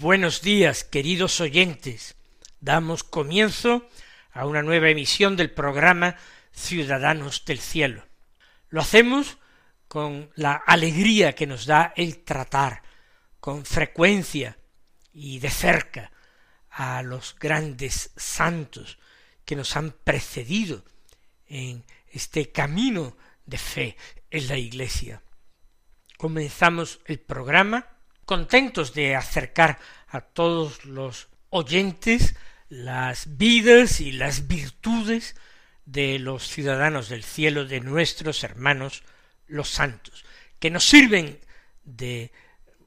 Buenos días, queridos oyentes. Damos comienzo a una nueva emisión del programa Ciudadanos del Cielo. Lo hacemos con la alegría que nos da el tratar con frecuencia y de cerca a los grandes santos que nos han precedido en este camino de fe en la Iglesia. Comenzamos el programa contentos de acercar a todos los oyentes las vidas y las virtudes de los ciudadanos del cielo, de nuestros hermanos los santos, que nos sirven de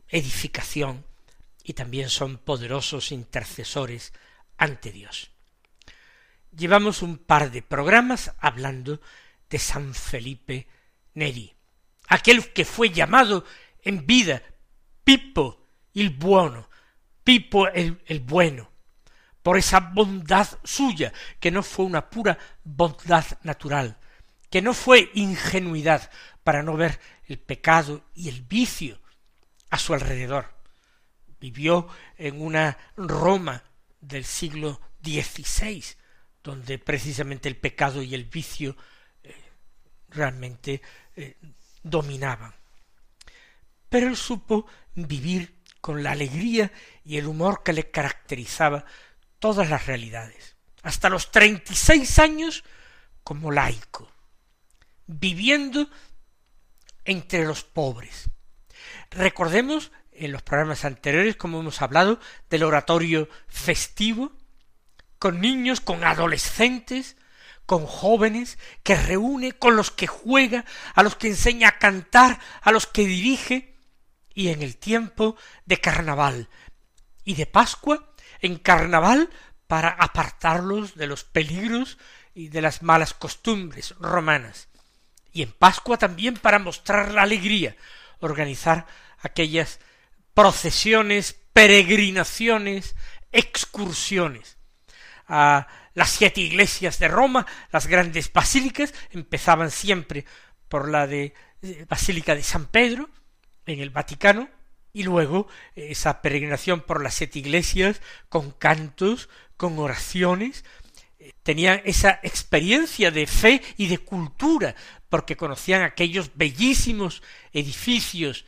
edificación y también son poderosos intercesores ante Dios. Llevamos un par de programas hablando de San Felipe Neri, aquel que fue llamado en vida Pippo il buono, Pippo el, bueno, por esa bondad suya, que no fue una pura bondad natural, que no fue ingenuidad para no ver el pecado y el vicio a su alrededor. Vivió en una Roma del siglo XVI, donde precisamente el pecado y el vicio eh, realmente eh, dominaban. Pero él supo vivir con la alegría y el humor que le caracterizaba todas las realidades, hasta los treinta y seis años como laico, viviendo entre los pobres. Recordemos en los programas anteriores como hemos hablado del oratorio festivo, con niños, con adolescentes, con jóvenes, que reúne, con los que juega, a los que enseña a cantar, a los que dirige, y en el tiempo de carnaval. Y de Pascua, en carnaval para apartarlos de los peligros y de las malas costumbres romanas, y en Pascua también para mostrar la alegría, organizar aquellas procesiones, peregrinaciones, excursiones. A las siete iglesias de Roma, las grandes basílicas, empezaban siempre por la de eh, Basílica de San Pedro, en el Vaticano, y luego esa peregrinación por las siete iglesias, con cantos, con oraciones, eh, tenían esa experiencia de fe y de cultura, porque conocían aquellos bellísimos edificios,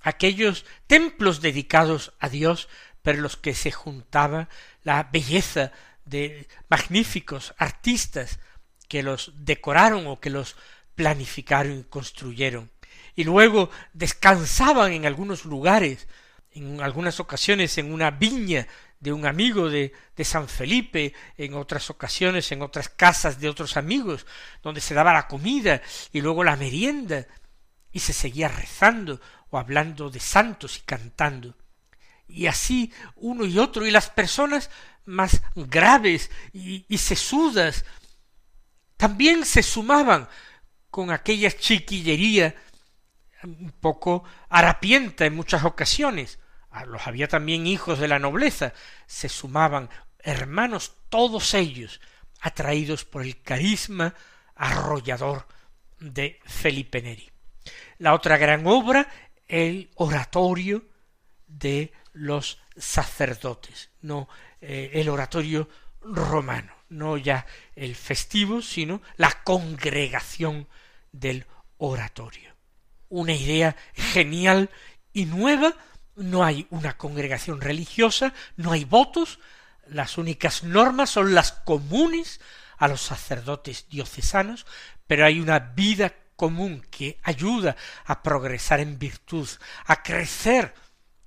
aquellos templos dedicados a Dios, pero los que se juntaba la belleza de magníficos artistas que los decoraron o que los planificaron y construyeron y luego descansaban en algunos lugares, en algunas ocasiones en una viña de un amigo de, San Felipe, en otras ocasiones en otras casas de otros amigos, donde se daba la comida y luego la merienda, y se seguía rezando o hablando de santos y cantando. Y así uno y otro, y las personas más graves y, y sesudas también se sumaban con aquella chiquillería un poco harapienta en muchas ocasiones. Los había también hijos de la nobleza. Se sumaban hermanos todos ellos, atraídos por el carisma arrollador de Felipe Neri. La otra gran obra, el oratorio de los sacerdotes, no eh, el oratorio romano, no ya el festivo, sino la congregación del oratorio una idea genial y nueva, no hay una congregación religiosa, no hay votos, las únicas normas son las comunes a los sacerdotes diocesanos, pero hay una vida común que ayuda a progresar en virtud, a crecer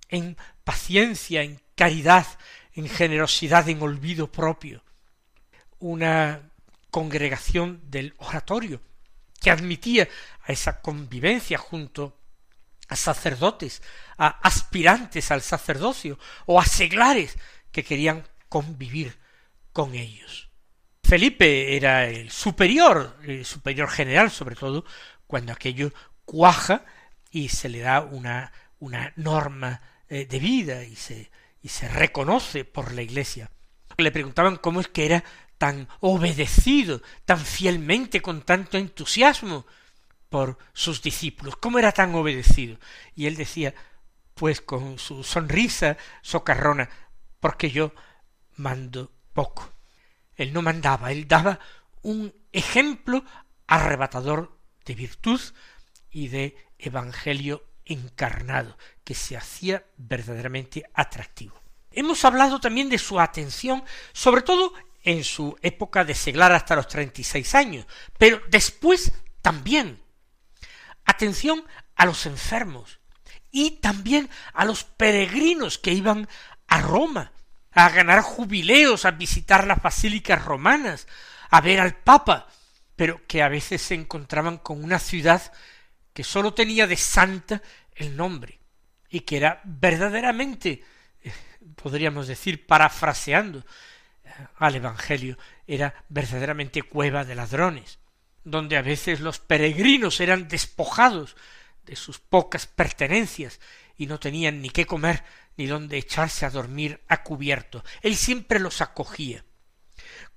en paciencia, en caridad, en generosidad, en olvido propio. Una congregación del oratorio que admitía a esa convivencia junto a sacerdotes, a aspirantes al sacerdocio o a seglares que querían convivir con ellos. Felipe era el superior, el superior general, sobre todo cuando aquello cuaja y se le da una, una norma eh, de vida y se, y se reconoce por la Iglesia. Le preguntaban cómo es que era tan obedecido, tan fielmente, con tanto entusiasmo por sus discípulos, cómo era tan obedecido. Y él decía, pues con su sonrisa socarrona, porque yo mando poco. Él no mandaba, él daba un ejemplo arrebatador de virtud y de evangelio encarnado, que se hacía verdaderamente atractivo. Hemos hablado también de su atención, sobre todo en su época de seglar hasta los treinta y seis años, pero después también. Atención a los enfermos y también a los peregrinos que iban a Roma a ganar jubileos, a visitar las basílicas romanas, a ver al Papa, pero que a veces se encontraban con una ciudad que sólo tenía de santa el nombre, y que era verdaderamente, eh, podríamos decir, parafraseando eh, al Evangelio, era verdaderamente cueva de ladrones, donde a veces los peregrinos eran despojados de sus pocas pertenencias y no tenían ni qué comer ni dónde echarse a dormir a cubierto. Él siempre los acogía.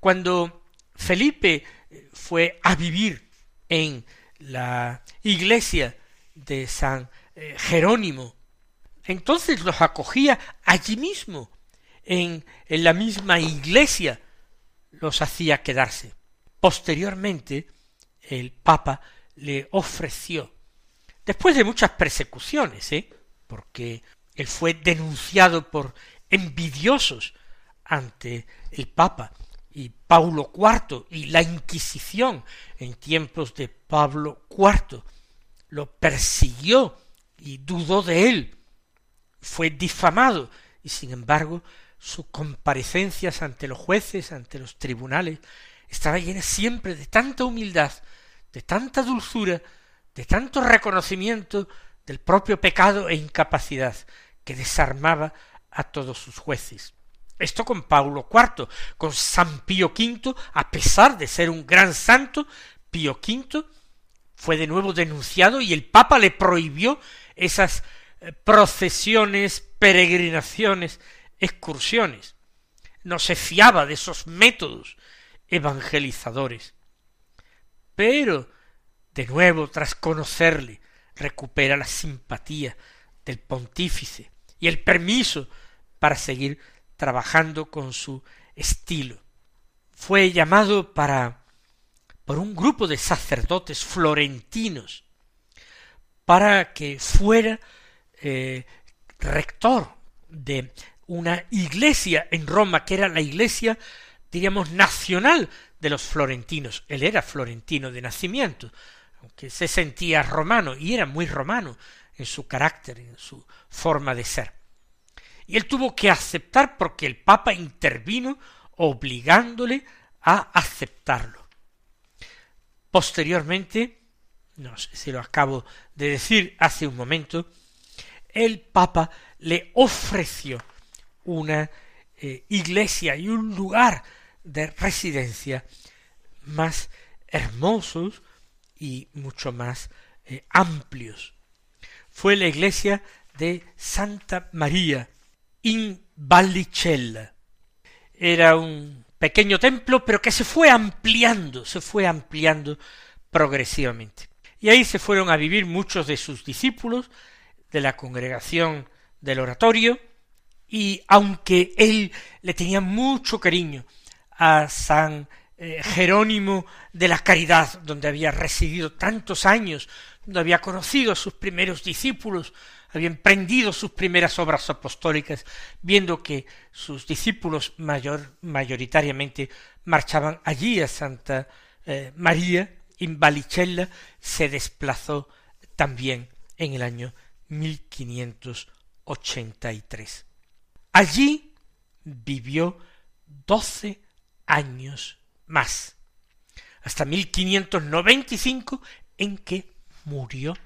Cuando Felipe eh, fue a vivir en la iglesia de San eh, Jerónimo. Entonces los acogía allí mismo, en, en la misma iglesia, los hacía quedarse. Posteriormente, el Papa le ofreció, después de muchas persecuciones, ¿eh? porque él fue denunciado por envidiosos ante el Papa, y Paulo IV y la Inquisición en tiempos de Pablo IV lo persiguió y dudó de él, fue difamado y sin embargo sus comparecencias ante los jueces, ante los tribunales, estaba llena siempre de tanta humildad, de tanta dulzura, de tanto reconocimiento del propio pecado e incapacidad que desarmaba a todos sus jueces. Esto con Paulo IV, con San Pío V, a pesar de ser un gran santo, Pío V fue de nuevo denunciado y el Papa le prohibió esas eh, procesiones, peregrinaciones, excursiones. No se fiaba de esos métodos evangelizadores. Pero, de nuevo, tras conocerle, recupera la simpatía del pontífice y el permiso para seguir trabajando con su estilo. Fue llamado para por un grupo de sacerdotes florentinos para que fuera eh, rector de una iglesia en Roma que era la iglesia diríamos nacional de los florentinos. Él era florentino de nacimiento, aunque se sentía romano y era muy romano en su carácter, en su forma de ser y él tuvo que aceptar porque el Papa intervino obligándole a aceptarlo. Posteriormente, no sé si lo acabo de decir hace un momento, el Papa le ofreció una eh, iglesia y un lugar de residencia más hermosos y mucho más eh, amplios. Fue la iglesia de Santa María in Vallicella. Era un pequeño templo, pero que se fue ampliando, se fue ampliando progresivamente. Y ahí se fueron a vivir muchos de sus discípulos de la congregación del oratorio, y aunque él le tenía mucho cariño a San eh, Jerónimo de la Caridad, donde había residido tantos años, donde había conocido a sus primeros discípulos, había emprendido sus primeras obras apostólicas, viendo que sus discípulos mayor, mayoritariamente marchaban allí a Santa eh, María in Vallicella se desplazó también en el año 1583. Allí vivió doce años más, hasta 1595 en que murió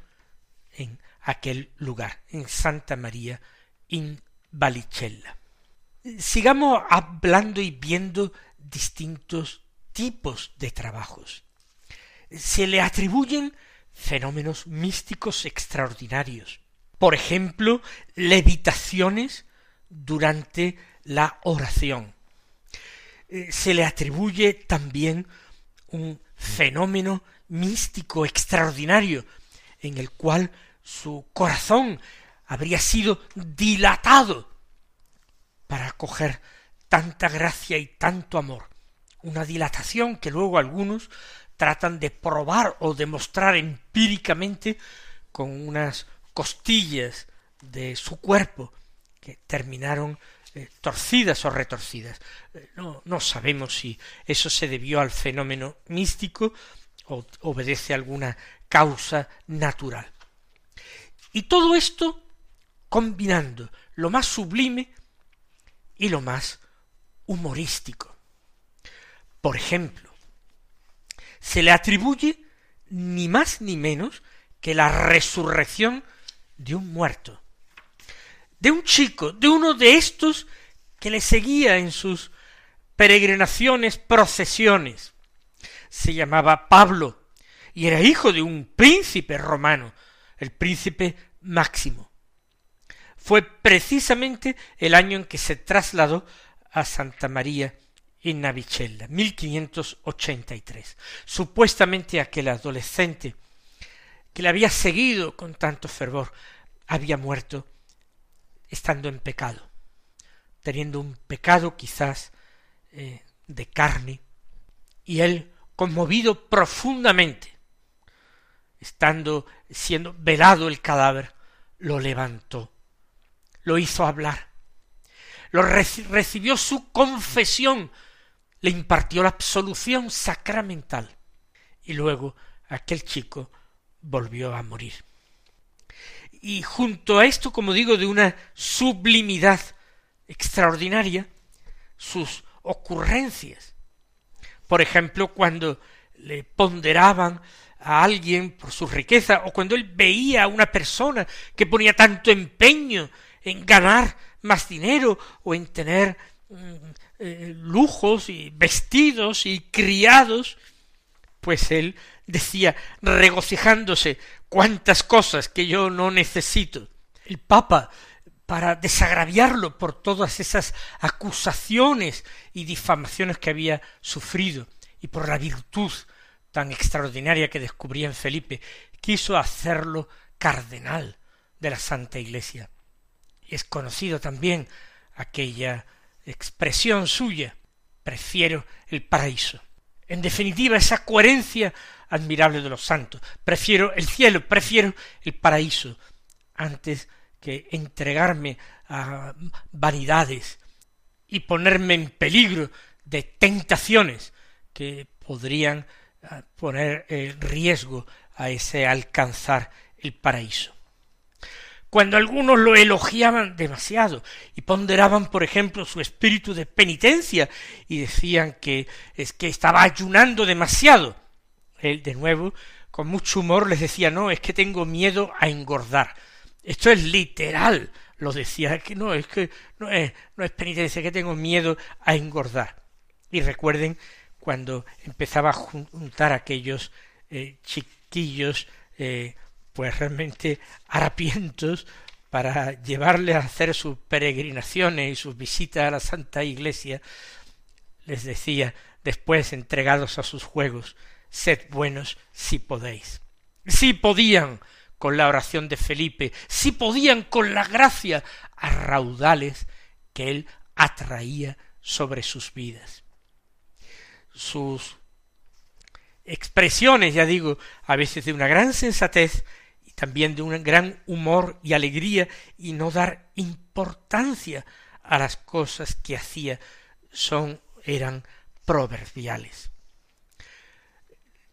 en aquel lugar, en Santa María in Vallicella. Sigamos hablando y viendo distintos tipos de trabajos. Se le atribuyen fenómenos místicos extraordinarios. Por ejemplo, levitaciones durante la oración. Se le atribuye también un fenómeno místico extraordinario en el cual su corazón habría sido dilatado para acoger tanta gracia y tanto amor. Una dilatación que luego algunos tratan de probar o demostrar empíricamente con unas costillas de su cuerpo que terminaron eh, torcidas o retorcidas. Eh, no, no sabemos si eso se debió al fenómeno místico o obedece a alguna causa natural. Y todo esto combinando lo más sublime y lo más humorístico. Por ejemplo, se le atribuye ni más ni menos que la resurrección de un muerto, de un chico, de uno de estos que le seguía en sus peregrinaciones, procesiones. Se llamaba Pablo y era hijo de un príncipe romano, el príncipe Máximo. Fue precisamente el año en que se trasladó a Santa María en Navicella, 1583. Supuestamente aquel adolescente que le había seguido con tanto fervor había muerto estando en pecado, teniendo un pecado quizás eh, de carne, y él, conmovido profundamente, estando siendo velado el cadáver, lo levantó, lo hizo hablar, lo recibió su confesión, le impartió la absolución sacramental, y luego aquel chico volvió a morir. Y junto a esto, como digo, de una sublimidad extraordinaria, sus ocurrencias. Por ejemplo, cuando le ponderaban a alguien por su riqueza, o cuando él veía a una persona que ponía tanto empeño en ganar más dinero o en tener mm, eh, lujos y vestidos y criados, pues él decía regocijándose cuántas cosas que yo no necesito. El Papa, para desagraviarlo por todas esas acusaciones y difamaciones que había sufrido y por la virtud tan extraordinaria que descubría en Felipe, quiso hacerlo cardenal de la Santa Iglesia. Y es conocido también aquella expresión suya, prefiero el paraíso. En definitiva, esa coherencia admirable de los santos. Prefiero el cielo, prefiero el paraíso, antes que entregarme a vanidades y ponerme en peligro de tentaciones que podrían poner en riesgo a ese alcanzar el paraíso. Cuando algunos lo elogiaban demasiado y ponderaban, por ejemplo, su espíritu de penitencia y decían que es que estaba ayunando demasiado, él de nuevo, con mucho humor, les decía no, es que tengo miedo a engordar. Esto es literal, lo decía, que no, es que no es, no es penitencia, que tengo miedo a engordar. Y recuerden cuando empezaba a juntar aquellos eh, chiquillos eh, pues realmente harapientos para llevarles a hacer sus peregrinaciones y sus visitas a la Santa Iglesia, les decía después entregados a sus juegos, sed buenos si podéis. Si podían con la oración de Felipe, si podían con la gracia a raudales que él atraía sobre sus vidas sus expresiones, ya digo, a veces de una gran sensatez también de un gran humor y alegría y no dar importancia a las cosas que hacía son eran proverbiales.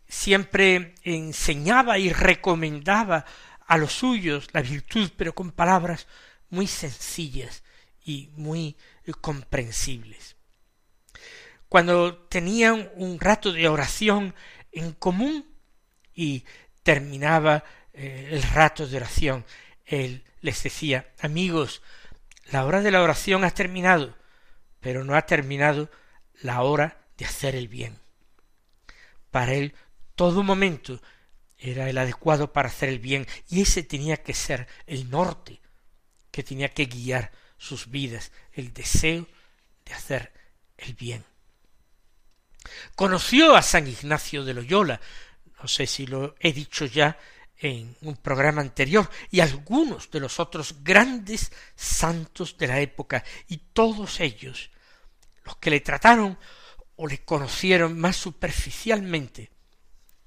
siempre enseñaba y recomendaba a los suyos la virtud, pero con palabras muy sencillas y muy comprensibles. Cuando tenían un rato de oración en común y terminaba eh, el rato de oración, él les decía, amigos, la hora de la oración ha terminado, pero no ha terminado la hora de hacer el bien. Para él todo momento era el adecuado para hacer el bien, y ese tenía que ser el norte que tenía que guiar sus vidas, el deseo de hacer el bien. Conoció a San Ignacio de Loyola, no sé si lo he dicho ya en un programa anterior, y algunos de los otros grandes santos de la época, y todos ellos, los que le trataron o le conocieron más superficialmente,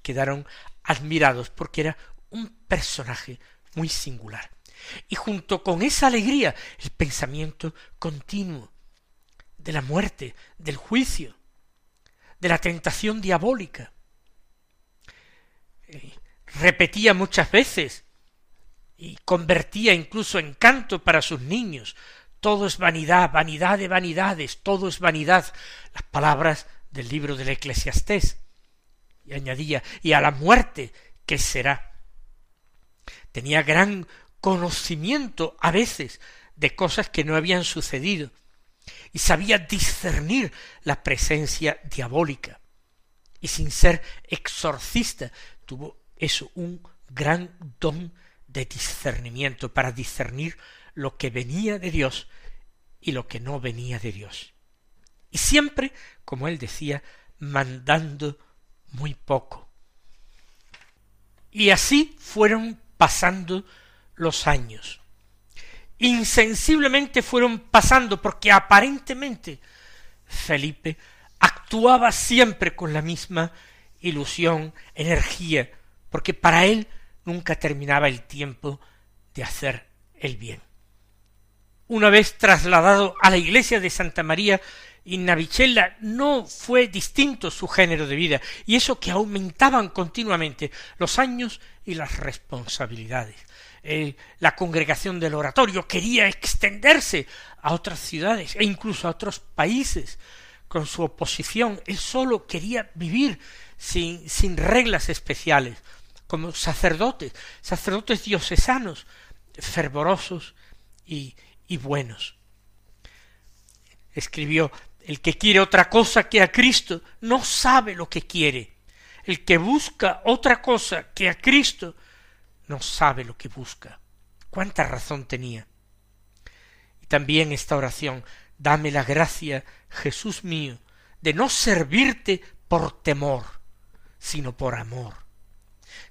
quedaron admirados porque era un personaje muy singular. Y junto con esa alegría, el pensamiento continuo de la muerte, del juicio, de la tentación diabólica. Eh, repetía muchas veces y convertía incluso en canto para sus niños. Todo es vanidad, vanidad de vanidades, todo es vanidad. Las palabras del libro del Eclesiastés y añadía, y a la muerte, que será? Tenía gran conocimiento a veces de cosas que no habían sucedido, y sabía discernir la presencia diabólica. Y sin ser exorcista, tuvo eso, un gran don de discernimiento para discernir lo que venía de Dios y lo que no venía de Dios. Y siempre, como él decía, mandando muy poco. Y así fueron pasando los años. Insensiblemente fueron pasando porque aparentemente Felipe actuaba siempre con la misma ilusión, energía, porque para él nunca terminaba el tiempo de hacer el bien. Una vez trasladado a la iglesia de Santa María y Navicella no fue distinto su género de vida, y eso que aumentaban continuamente los años y las responsabilidades. Eh, la congregación del oratorio quería extenderse a otras ciudades e incluso a otros países con su oposición. Él solo quería vivir sin, sin reglas especiales, como sacerdotes, sacerdotes diocesanos, fervorosos y, y buenos. Escribió el que quiere otra cosa que a Cristo no sabe lo que quiere. El que busca otra cosa que a Cristo no sabe lo que busca. Cuánta razón tenía. Y también esta oración, dame la gracia, Jesús mío, de no servirte por temor, sino por amor.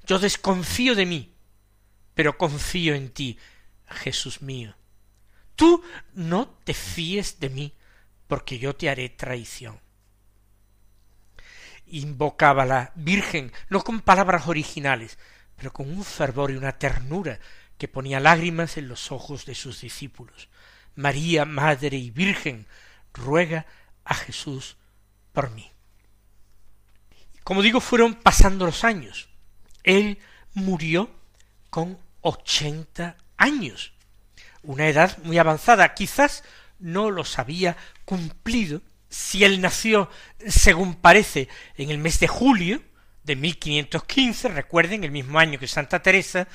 Yo desconfío de mí, pero confío en ti, Jesús mío. Tú no te fíes de mí, porque yo te haré traición. Invocaba la Virgen, no con palabras originales, pero con un fervor y una ternura que ponía lágrimas en los ojos de sus discípulos. María, Madre y Virgen, ruega a Jesús por mí. Como digo, fueron pasando los años. Él murió con ochenta años, una edad muy avanzada, quizás no los había cumplido si él nació, según parece, en el mes de julio de 1515, recuerden, el mismo año que Santa Teresa,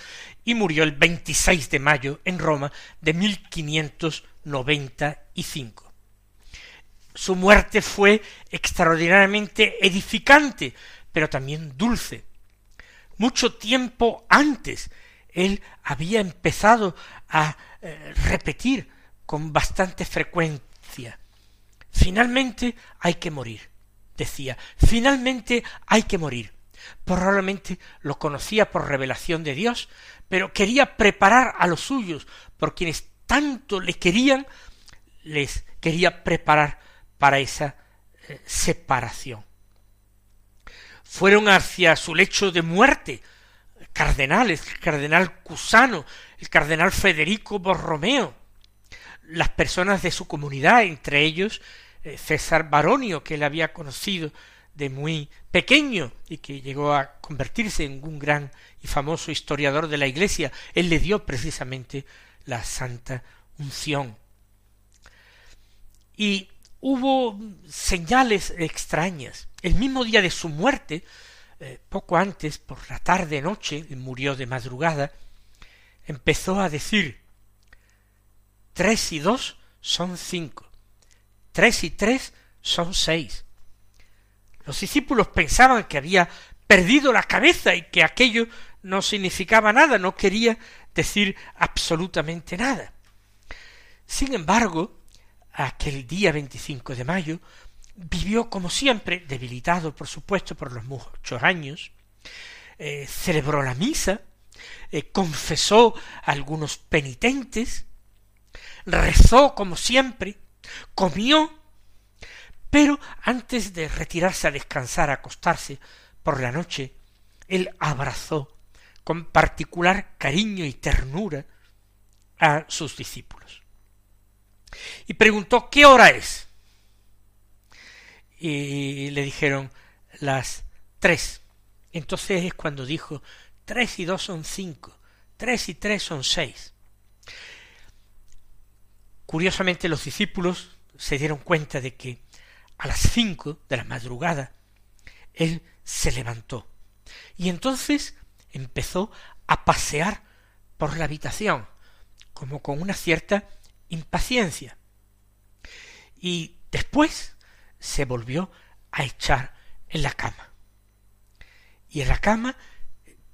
y murió el 26 de mayo en Roma de 1595. Su muerte fue extraordinariamente edificante, pero también dulce. Mucho tiempo antes él había empezado a eh, repetir con bastante frecuencia. Finalmente hay que morir, decía, finalmente hay que morir. Probablemente lo conocía por revelación de Dios, pero quería preparar a los suyos, por quienes tanto le querían, les quería preparar para esa eh, separación. Fueron hacia su lecho de muerte cardenales, el cardenal Cusano, el cardenal Federico Borromeo, las personas de su comunidad, entre ellos eh, César Baronio, que él había conocido de muy pequeño y que llegó a convertirse en un gran y famoso historiador de la Iglesia, él le dio precisamente la santa unción. Y hubo señales extrañas. El mismo día de su muerte, eh, poco antes, por la tarde noche, murió de madrugada, empezó a decir tres y dos son cinco, tres y tres son seis. Los discípulos pensaban que había perdido la cabeza y que aquello no significaba nada, no quería decir absolutamente nada. Sin embargo, aquel día 25 de mayo, vivió como siempre, debilitado por supuesto por los muchos años, eh, celebró la misa, eh, confesó a algunos penitentes, rezó como siempre, comió, pero antes de retirarse a descansar, a acostarse por la noche, él abrazó con particular cariño y ternura a sus discípulos. Y preguntó ¿qué hora es? Y le dijeron las tres. Entonces es cuando dijo tres y dos son cinco, tres y tres son seis. Curiosamente los discípulos se dieron cuenta de que a las cinco de la madrugada él se levantó y entonces empezó a pasear por la habitación como con una cierta impaciencia. Y después se volvió a echar en la cama. Y en la cama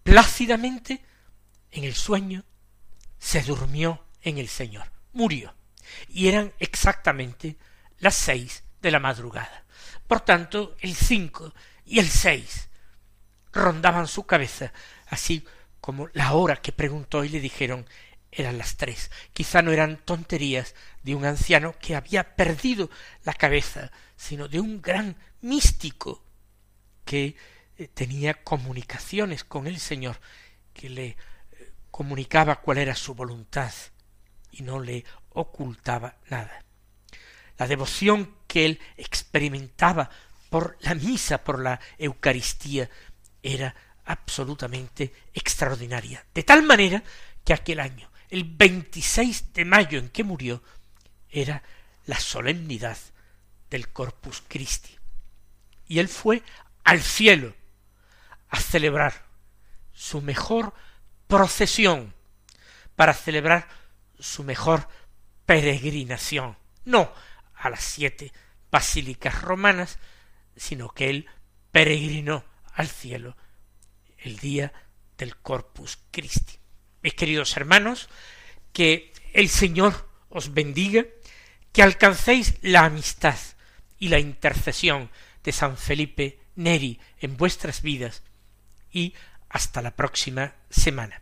plácidamente en el sueño se durmió en el Señor. Murió. Y eran exactamente las seis de la madrugada. Por tanto, el cinco y el seis rondaban su cabeza, así como la hora que preguntó y le dijeron eran las tres. Quizá no eran tonterías de un anciano que había perdido la cabeza, sino de un gran místico que eh, tenía comunicaciones con el Señor, que le eh, comunicaba cuál era su voluntad y no le ocultaba nada. La devoción que él experimentaba por la misa, por la Eucaristía, era absolutamente extraordinaria. De tal manera que aquel año, el 26 de mayo en que murió, era la solemnidad del Corpus Christi. Y él fue al cielo a celebrar su mejor procesión, para celebrar su mejor peregrinación, no a las siete basílicas romanas, sino que él peregrinó al cielo el día del Corpus Christi. Mis queridos hermanos, que el Señor os bendiga, que alcancéis la amistad y la intercesión de San Felipe Neri en vuestras vidas y hasta la próxima semana.